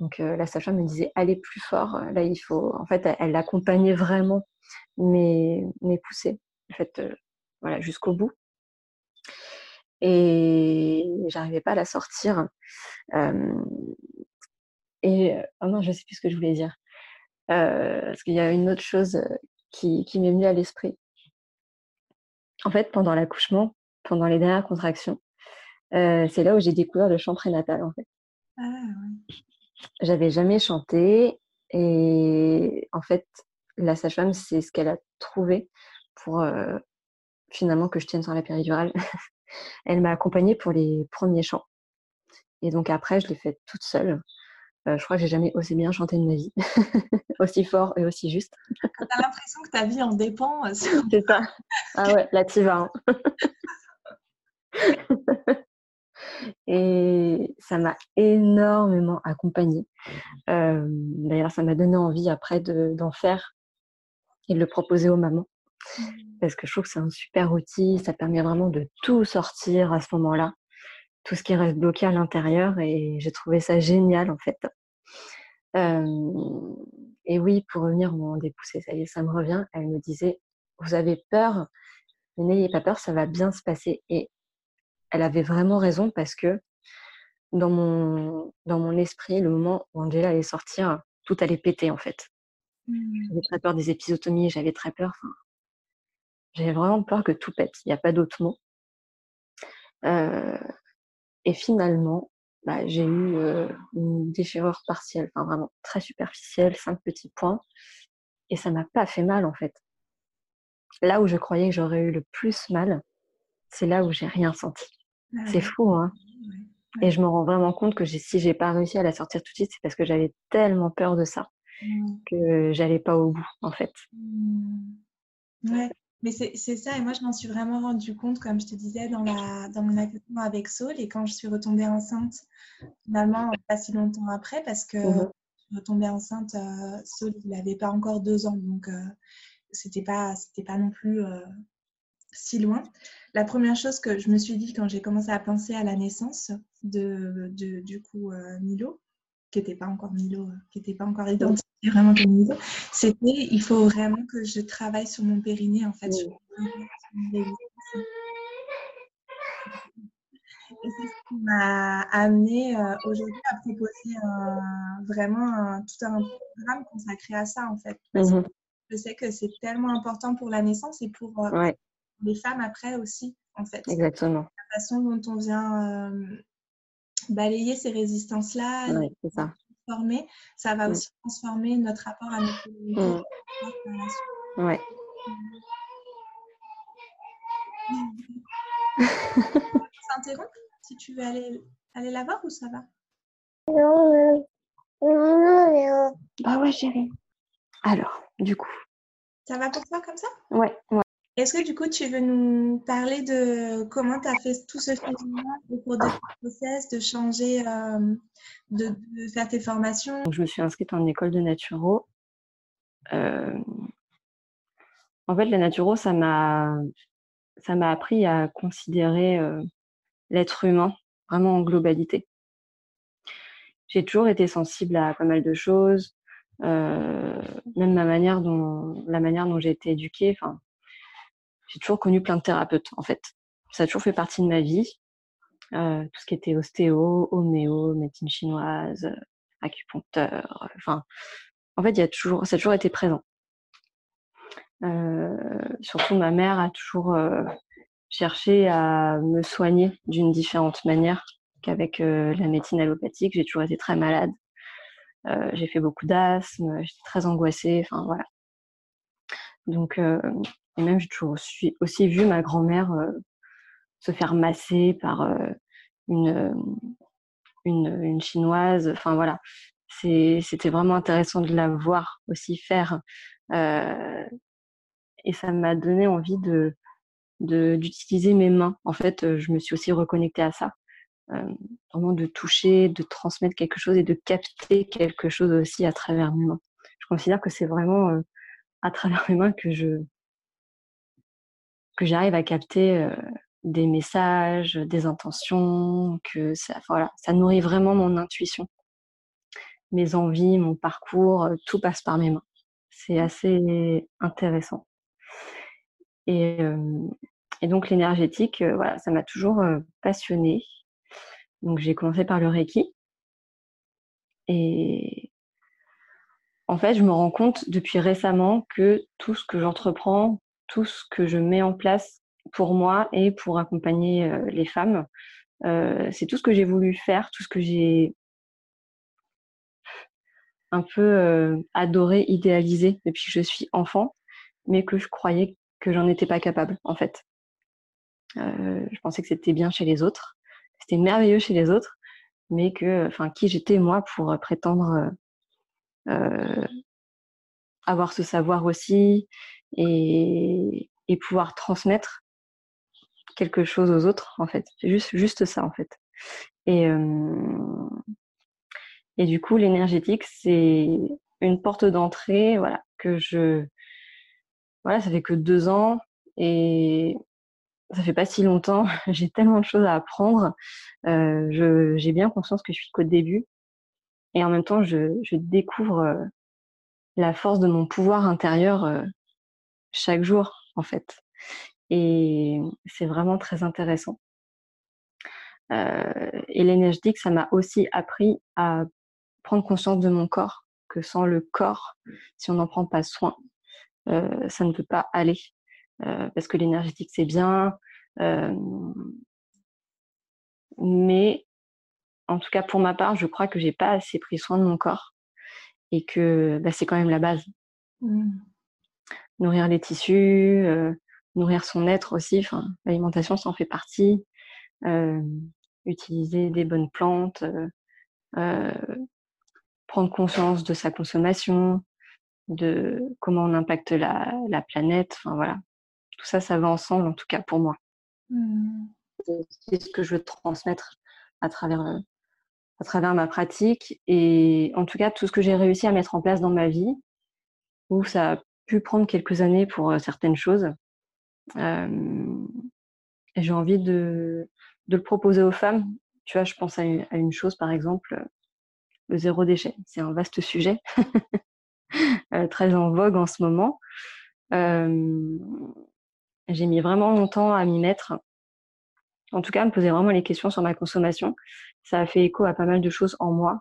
donc la sage-femme me disait allez plus fort. Là, il faut. En fait, elle, accompagnait vraiment mes, poussées. En fait, voilà, jusqu'au bout et j'arrivais pas à la sortir. et oh non, je sais plus ce que je voulais dire. parce qu'il y a une autre chose qui, qui m'est venue à l'esprit. En fait, pendant l'accouchement, pendant les dernières contractions, c'est là où j'ai découvert le chant prénatal. En fait. Ah, J'avais jamais chanté et en fait, la sage-femme, c'est ce qu'elle a trouvé pour finalement que je tienne sur la péridurale. [laughs] Elle m'a accompagnée pour les premiers chants. Et donc après, je l'ai faite toute seule. Euh, je crois que j'ai jamais aussi bien chanté de ma vie, [laughs] aussi fort et aussi juste. T'as l'impression que ta vie en dépend. Euh, C'est ça. Ah ouais, là tu vas. Hein. [laughs] et ça m'a énormément accompagnée. Euh, d'ailleurs, ça m'a donné envie après d'en faire et de le proposer aux mamans. Mmh parce que je trouve que c'est un super outil, ça permet vraiment de tout sortir à ce moment-là, tout ce qui reste bloqué à l'intérieur, et j'ai trouvé ça génial en fait. et oui, pour revenir au moment des poussées, ça y est, ça me revient, elle me disait, vous avez peur, n'ayez pas peur, ça va bien se passer. Et elle avait vraiment raison parce que dans mon, dans mon esprit, le moment où Angela allait sortir, tout allait péter en fait. Mmh. J'avais très peur des épisotomies, j'avais très peur. J'avais vraiment peur que tout pète. Il n'y a pas d'autre mot. Euh, et finalement, bah, j'ai eu euh, une déchirure partielle, enfin vraiment très superficielle, cinq petits points. Et ça m'a pas fait mal en fait. Là où je croyais que j'aurais eu le plus mal, c'est là où j'ai rien senti. C'est fou, hein Et je me rends vraiment compte que si j'ai pas réussi à la sortir tout de suite, c'est parce que j'avais tellement peur de ça mmh. que j'allais pas au bout, en fait. Mmh. Ouais, mais c'est ça. Et moi, je m'en suis vraiment rendu compte, comme je te disais, dans, la, dans mon accompagnement avec Saul. Et quand je suis retombée enceinte, finalement, pas si longtemps après, parce que mmh je suis retombée enceinte, euh, Saul, il n'avait pas encore deux ans. Donc, euh, c'était pas, pas non plus euh, si loin. La première chose que je me suis dit quand j'ai commencé à penser à la naissance de, du coup euh, Milo, qui n'était pas encore Milo, euh, qui n'était pas encore identifié vraiment comme Milo, c'était il faut vraiment que je travaille sur mon périnée en fait. Et c'est ce qui m'a amené euh, aujourd'hui à proposer vraiment tout un programme consacré à ça en fait. Mmh je sais que c'est tellement important pour la naissance et pour les femmes après aussi, en fait. Exactement. La façon dont on vient euh, balayer ces résistances-là, ça. transformer, ça va mm. aussi transformer notre rapport à notre mmh. Ouais. s'interrompre si tu veux aller, aller la voir ou ça va? Bah ouais, chérie. Alors, du coup. Ça va pour toi comme ça? Ouais, ouais. Est-ce que du coup, tu veux nous parler de comment tu as fait tout ce changement au cours de ton process, de changer, euh, de, faire tes formations? Je me suis inscrite en école de naturo. Euh, en fait, la naturo, ça m'a appris à considérer euh, l'être humain vraiment en globalité. J'ai toujours été sensible à pas mal de choses, même ma manière dont la manière dont j'ai été éduquée. J'ai toujours connu plein de thérapeutes, en fait. Ça a toujours fait partie de ma vie. Euh, tout ce qui était ostéo, homéo, médecine chinoise, euh, acupuncteur, euh, enfin, en fait, y a toujours, ça a toujours été présent. Surtout, ma mère a toujours cherché à me soigner d'une différente manière qu'avec la médecine allopathique. J'ai toujours été très malade. j'ai fait beaucoup d'asthme, j'étais très angoissée, enfin voilà. Donc, et même, j'ai toujours aussi, vu ma grand-mère euh, se faire masser par euh, une, une, une, chinoise. Enfin, voilà. C'était vraiment intéressant de la voir aussi faire. Euh, et ça m'a donné envie de d'utiliser mes mains. En fait, je me suis aussi reconnectée à ça. Euh, vraiment de toucher, de transmettre quelque chose et de capter quelque chose aussi à travers mes mains. Je considère que c'est vraiment euh, à travers mes mains que je que j'arrive à capter euh, des messages, des intentions, que ça, voilà, ça nourrit vraiment mon intuition. Mes envies, mon parcours, euh, tout passe par mes mains. C'est assez intéressant. Et, euh, et donc l'énergétique, voilà, ça m'a toujours passionnée. Donc j'ai commencé par le Reiki. Et en fait, je me rends compte depuis récemment que tout ce que j'entreprends, tout ce que je mets en place pour moi et pour accompagner euh, les femmes. Euh, c'est tout ce que j'ai voulu faire, tout ce que j'ai un peu euh, adoré, idéalisé depuis que je suis enfant, mais que je croyais que j'en étais pas capable en fait. je pensais que c'était bien chez les autres, c'était merveilleux chez les autres, mais que, enfin, qui j'étais moi pour prétendre avoir ce savoir aussi et, pouvoir transmettre quelque chose aux autres, en fait. Juste, juste ça, en fait. Et, euh, et du coup, l'énergétique, c'est une porte d'entrée, voilà, que je. Voilà, ça fait que deux ans et ça fait pas si longtemps. [laughs] j'ai tellement de choses à apprendre. Euh, j'ai bien conscience que je suis qu'au début. Et en même temps, je, je découvre euh, la force de mon pouvoir intérieur euh, chaque jour, en fait. Et c'est vraiment très intéressant. Euh, et l'énergétique, ça m'a aussi appris à prendre conscience de mon corps, que sans le corps, si on n'en prend pas soin, euh, ça ne peut pas aller. Euh, parce que l'énergétique, c'est bien. Mais en tout cas, pour ma part, je crois que j'ai pas assez pris soin de mon corps et que bah, c'est quand même la base. Mmh nourrir les tissus, euh, nourrir son être aussi. Enfin, l'alimentation, ça en fait partie. utiliser des bonnes plantes, prendre conscience de sa consommation, de comment on impacte la, la planète. Enfin voilà, tout ça, ça va ensemble en tout cas pour moi. Mmh. C'est ce que je veux transmettre à travers, à travers ma pratique et en tout cas tout ce que j'ai réussi à mettre en place dans ma vie, où ça a pu prendre quelques années pour certaines choses. j'ai envie de, le proposer aux femmes. Tu vois, je pense à une, chose, par exemple, le zéro déchet. C'est un vaste sujet, [laughs] euh, très en vogue en ce moment. j'ai mis vraiment longtemps à m'y mettre. En tout cas, me poser vraiment les questions sur ma consommation. Ça a fait écho à pas mal de choses en moi.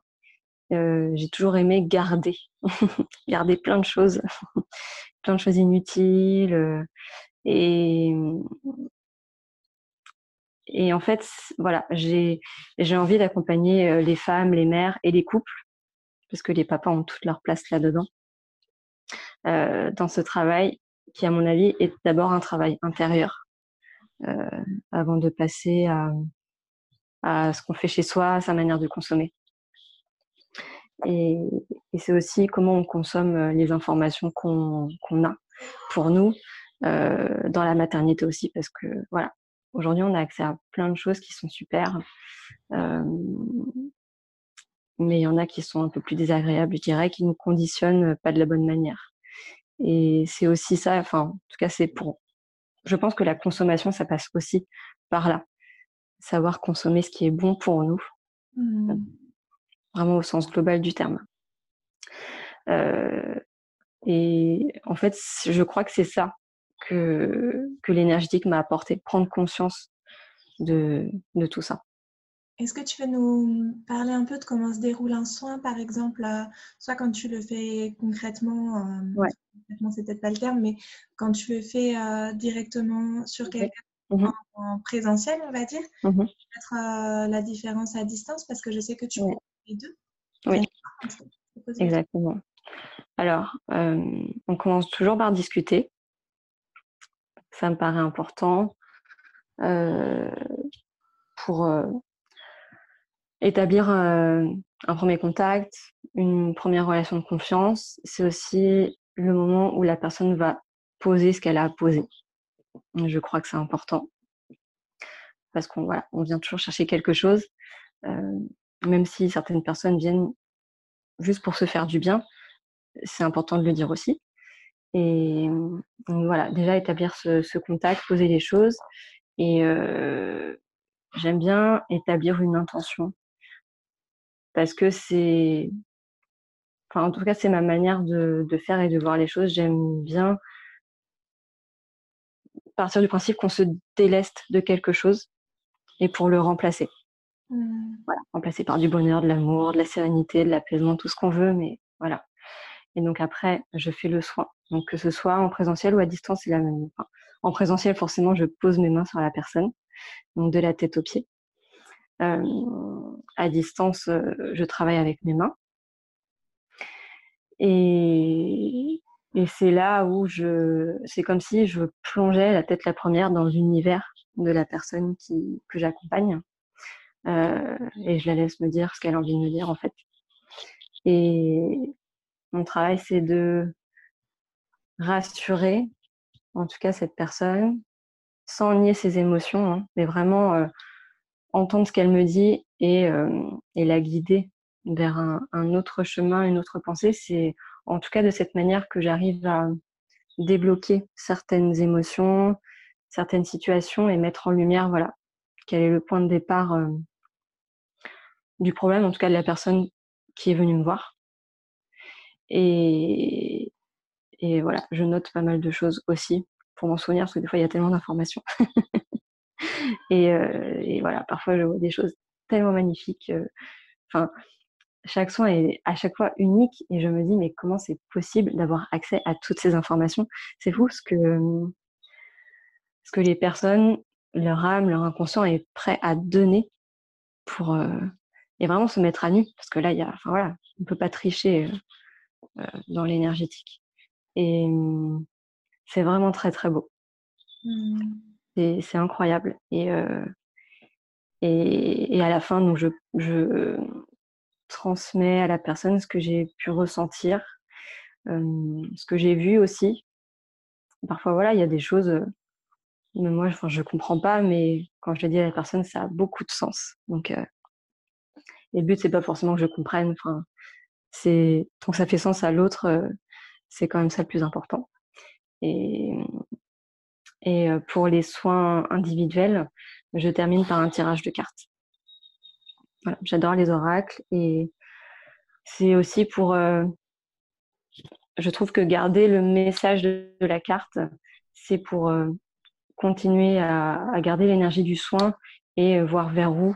Euh, j'ai toujours aimé garder, [laughs] garder plein de choses, [laughs] plein de choses inutiles. Euh, et, en fait, voilà, j'ai envie d'accompagner euh, les femmes, les mères et les couples, parce que les papas ont toute leur place là-dedans, dans ce travail qui, à mon avis, est d'abord un travail intérieur, avant de passer à, à ce qu'on fait chez soi, à sa manière de consommer. Et, c'est aussi comment on consomme les informations qu'on a pour nous, euh, dans la maternité aussi, parce que voilà, Aujourd'hui, on a accès à plein de choses qui sont super. Euh, mais il y en a qui sont un peu plus désagréables, je dirais, qui nous conditionnent pas de la bonne manière. Et c'est aussi ça, enfin, en tout cas, c'est pour. Je pense que la consommation, ça passe aussi par là. Savoir consommer ce qui est bon pour nous. Mmh. Vraiment au sens global du terme. Euh, et en fait, je crois que c'est ça que, que l'énergétique m'a apporté, prendre conscience de, de tout ça. Est-ce que tu veux nous parler un peu de comment se déroule un soin, par exemple, euh, soit quand tu le fais concrètement, euh, ouais. concrètement c'est peut-être pas le terme, mais quand tu le fais euh, directement sur quelqu'un mmh en, présentiel, on va dire, peut-être euh, la différence à distance, parce que je sais que tu fais les deux. Oui, exactement. Alors, on commence toujours par discuter ça me paraît important euh, pour euh, établir euh, un premier contact, une première relation de confiance. C'est aussi le moment où la personne va poser ce qu'elle a à poser. Je crois que c'est important parce qu'on voilà, on vient toujours chercher quelque chose, même si certaines personnes viennent juste pour se faire du bien. C'est important de le dire aussi. Et voilà, déjà établir ce, contact, poser les choses. Et j'aime bien établir une intention. Parce que c'est. En tout cas, c'est ma manière de, de, faire et de voir les choses. J'aime bien partir du principe qu'on se déleste de quelque chose et pour le remplacer. Mmh. Voilà, remplacer par du bonheur, de l'amour, de la sérénité, de l'apaisement, tout ce qu'on veut, mais voilà. Et donc après, je fais le soin. Donc que ce soit en présentiel ou à distance, c'est la même. En présentiel, forcément, je pose mes mains sur la personne, donc de la tête aux pieds. À distance, euh, je travaille avec mes mains. Et, et c'est là où je, c'est comme si je plongeais la tête la première dans l'univers de la personne qui, que j'accompagne. Euh, et je la laisse me dire ce qu'elle a envie de me dire en fait. Et mon travail, c'est de rassurer, en tout cas, cette personne, sans nier ses émotions, hein, mais vraiment euh, entendre ce qu'elle me dit et, euh, la guider vers un, autre chemin, une autre pensée. C'est en tout cas de cette manière que j'arrive à débloquer certaines émotions, certaines situations et mettre en lumière, voilà, quel est le point de départ du problème, en tout cas de la personne qui est venue me voir. Et, et voilà, je note pas mal de choses aussi pour m'en souvenir, parce que des fois, il y a tellement d'informations. [laughs] et, euh, et, voilà, parfois, je vois des choses tellement magnifiques. Euh, enfin, chaque soin est à chaque fois unique et je me dis, mais comment c'est possible d'avoir accès à toutes ces informations? C'est fou ce que, ce que les personnes, leur âme, leur inconscient est prêt à donner pour euh, et vraiment se mettre à nu. Parce que là, il y a, enfin voilà, on peut pas tricher euh, dans l'énergétique. Et mmh, c'est vraiment très très beau. Mmh. C'est incroyable. Et, euh, et, à la fin, donc je, je, transmets à la personne ce que j'ai pu ressentir, ce que j'ai vu aussi. Parfois, voilà, il y a des choses mais moi, enfin, je comprends pas, mais quand je le dis à la personne, ça a beaucoup de sens. Donc, euh, le but, c'est pas forcément que je comprenne. Enfin, tant que ça fait sens à l'autre, euh, c'est quand même ça le plus important. Et, euh, pour les soins individuels, je termine par un tirage de cartes. J'adore les oracles et c'est aussi pour. Euh, je trouve que garder le message de, la carte, c'est pour continuer à, garder l'énergie du soin et voir vers où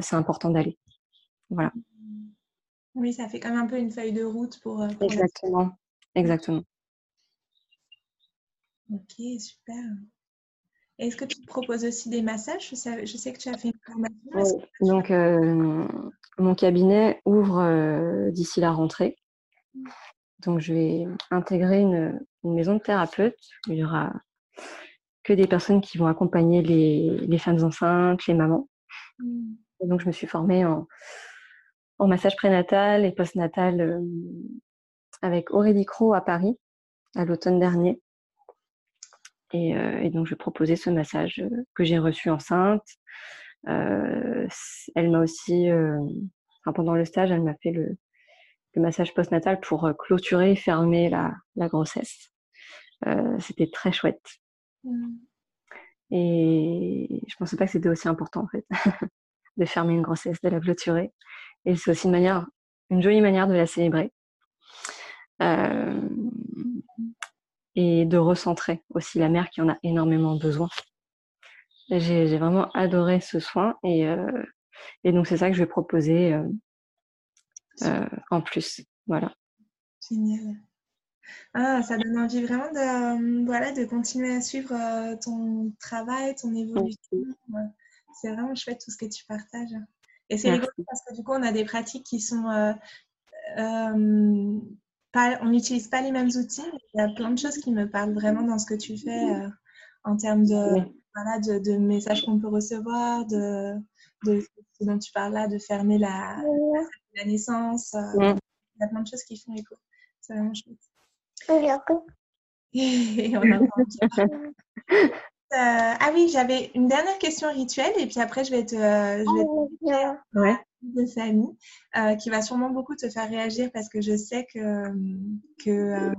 c'est important d'aller. Voilà. Oui, ça fait comme un peu une feuille de route pour. Euh, Exactement. Exactement. Ok, super. Est-ce que tu proposes aussi des massages? Je sais, que tu as fait une formation. Donc, mon cabinet ouvre d'ici la rentrée. Donc, je vais intégrer une, une, maison de thérapeute où il y aura que des personnes qui vont accompagner les, femmes enceintes, les mamans. Et donc, je me suis formée en, massage prénatal et postnatal euh, avec Aurélie Cro à Paris à l'automne dernier. Euh, et, donc, je proposais ce massage euh, que j'ai reçu enceinte. elle m'a aussi, pendant le stage, elle m'a fait le, massage postnatal pour clôturer et fermer la, la grossesse. C'était très chouette. Mmh. Et je pensais pas que c'était aussi important en fait, [laughs] de fermer une grossesse, de la clôturer. Et c'est aussi une manière, une jolie manière de la célébrer. Euh, et de recentrer aussi la mère qui en a énormément besoin. J'ai vraiment adoré ce soin et, euh, et donc c'est ça que je vais proposer euh, en plus. Voilà. Génial. Ah, ça donne envie vraiment de, voilà, de continuer à suivre ton travail, ton évolution. C'est vraiment chouette tout ce que tu partages. Et c'est rigolo parce que du coup, on a des pratiques qui sont. Euh, euh, pas, on n'utilise pas les mêmes outils. Il y a plein de choses qui me parlent vraiment dans ce que tu fais en termes de, voilà, de, messages qu'on peut recevoir, de, de, ce dont tu parles là, de fermer la, la, naissance. Il y a plein de choses qui font écho. C'est vraiment chouette. [laughs] [laughs] Euh, ah oui, j'avais une dernière question rituelle et puis après je vais te, je vais de Samy euh, qui va sûrement beaucoup te faire réagir parce que je sais que, que euh,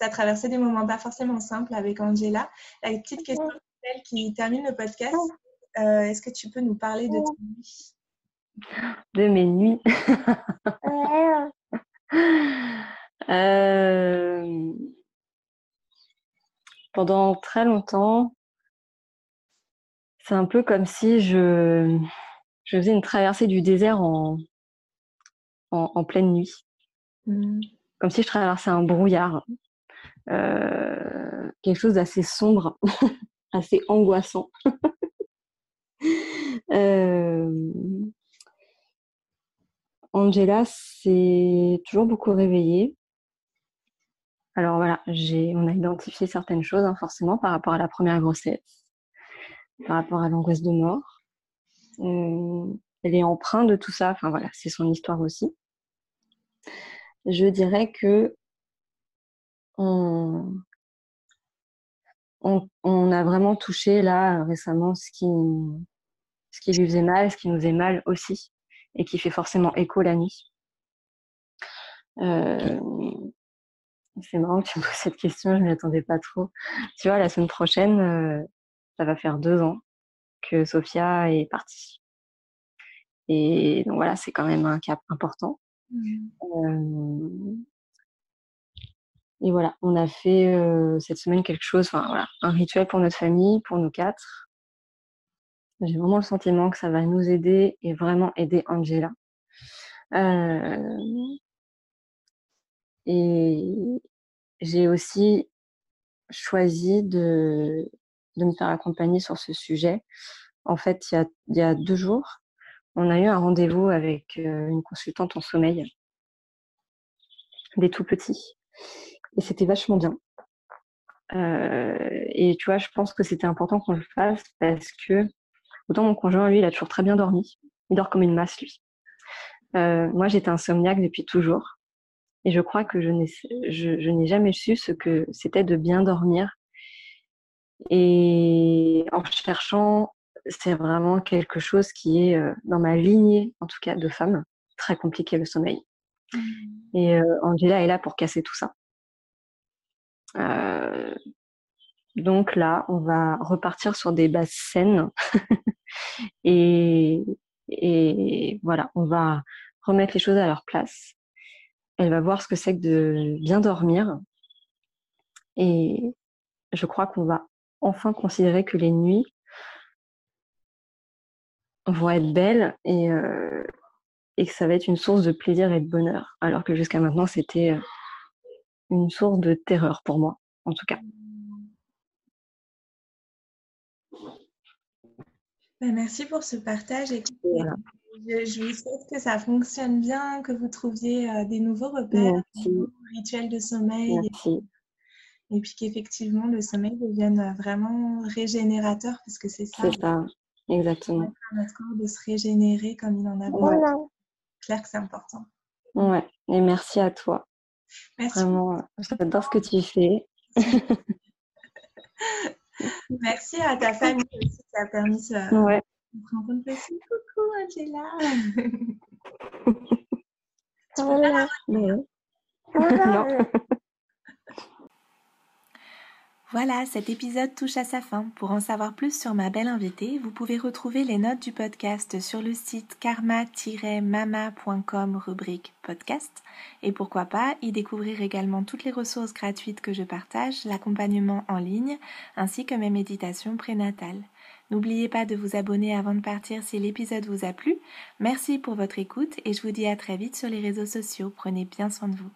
tu as traversé des moments pas forcément simples avec Angela. La petite question rituelle qui termine le podcast, est-ce que tu peux nous parler de tes nuits? De mes nuits. [laughs] Euh, pendant très longtemps, c'est un peu comme si je, je faisais une traversée du désert en, en, pleine nuit. Mmh. Comme si je traversais un brouillard. Euh, quelque chose d'assez sombre, [laughs] assez angoissant. [laughs] euh, Angela s'est toujours beaucoup réveillée. Alors voilà, on a identifié certaines choses hein, forcément par rapport à la première grossesse, par rapport à l'angoisse de mort. Euh, elle est empreinte de tout ça. Enfin voilà, c'est son histoire aussi. Je dirais que on, on, a vraiment touché là récemment ce qui, ce qui lui faisait mal, ce qui nous faisait mal aussi, et qui fait forcément écho la nuit. Euh, c'est marrant que tu me poses cette question, je ne m'y attendais pas trop. Tu vois, la semaine prochaine, euh, ça va faire deux ans que Sophia est partie. Et donc voilà, c'est quand même un cap important. Mmh. Euh, et voilà, on a fait euh, cette semaine quelque chose, enfin voilà, un rituel pour notre famille, pour nous quatre. J'ai vraiment le sentiment que ça va nous aider et vraiment aider Angela. Et j'ai aussi choisi de, de me faire accompagner sur ce sujet. En fait, il y a, il y a deux jours, on a eu un rendez-vous avec euh, une consultante en sommeil, des tout petits. Et c'était vachement bien. Euh, et tu vois, je pense que c'était important qu'on le fasse parce que Autant mon conjoint, lui, il a toujours très bien dormi. Il dort comme une masse, lui. Euh, moi, j'étais insomniaque depuis toujours. Et je crois que je n'ai, je, jamais su ce que c'était de bien dormir. Et en cherchant, c'est vraiment quelque chose qui est euh, dans ma lignée, en tout cas de femme, très compliqué le sommeil. Mmh. Et euh, Angela est là pour casser tout ça. Euh, donc là, on va repartir sur des bases saines. [laughs] et, et voilà, on va remettre les choses à leur place. Elle va voir ce que c'est que de bien dormir. Et je crois qu'on va enfin considérer que les nuits vont être belles et, euh, et que ça va être une source de plaisir et de bonheur. Alors que jusqu'à maintenant, c'était euh, une source de terreur pour moi, en tout cas. Ben, merci pour ce partage. Je, vous souhaite que ça fonctionne bien, que vous trouviez euh, des nouveaux repères, des nouveaux rituels de sommeil. Et, puis qu'effectivement, le sommeil devienne vraiment régénérateur, parce que c'est ça. C'est ça, exactement. Notre corps de se régénérer comme il en a besoin. Claire que c'est important. Ouais, et merci à toi. Merci. Vraiment, j'adore ce que tu fais. [laughs] Merci à ta famille aussi qui a permis ce, ouais. Rencontre aussi. Coucou Angela. [laughs] voilà. [laughs] Voilà, cet épisode touche à sa fin. Pour en savoir plus sur ma belle invitée, vous pouvez retrouver les notes du podcast sur le site karma-mama.com rubrique podcast. Et pourquoi pas y découvrir également toutes les ressources gratuites que je partage, l'accompagnement en ligne, ainsi que mes méditations prénatales. N'oubliez pas de vous abonner avant de partir si l'épisode vous a plu. Merci pour votre écoute et je vous dis à très vite sur les réseaux sociaux. Prenez bien soin de vous.